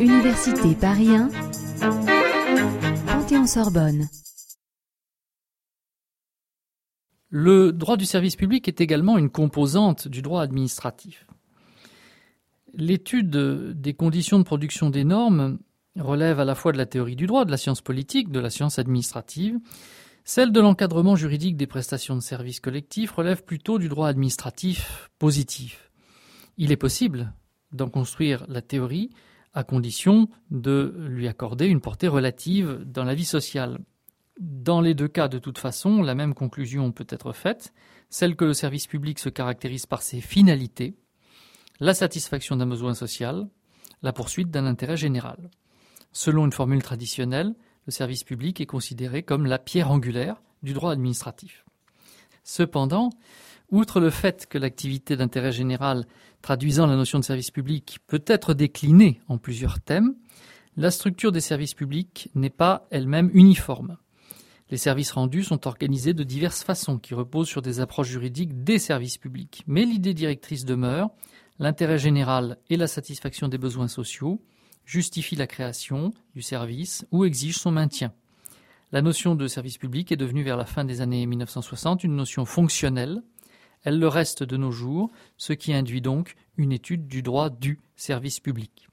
Université Paris 1, Panthéon-Sorbonne. Le droit du service public est également une composante du droit administratif. L'étude des conditions de production des normes relève à la fois de la théorie du droit, de la science politique, de la science administrative. Celle de l'encadrement juridique des prestations de services collectifs relève plutôt du droit administratif positif. Il est possible d'en construire la théorie à condition de lui accorder une portée relative dans la vie sociale. Dans les deux cas, de toute façon, la même conclusion peut être faite, celle que le service public se caractérise par ses finalités, la satisfaction d'un besoin social, la poursuite d'un intérêt général. Selon une formule traditionnelle, le service public est considéré comme la pierre angulaire du droit administratif. Cependant, outre le fait que l'activité d'intérêt général traduisant la notion de service public peut être déclinée en plusieurs thèmes, la structure des services publics n'est pas elle-même uniforme. Les services rendus sont organisés de diverses façons qui reposent sur des approches juridiques des services publics. Mais l'idée directrice demeure, l'intérêt général et la satisfaction des besoins sociaux justifient la création du service ou exigent son maintien. La notion de service public est devenue vers la fin des années 1960 une notion fonctionnelle. Elle le reste de nos jours, ce qui induit donc une étude du droit du service public.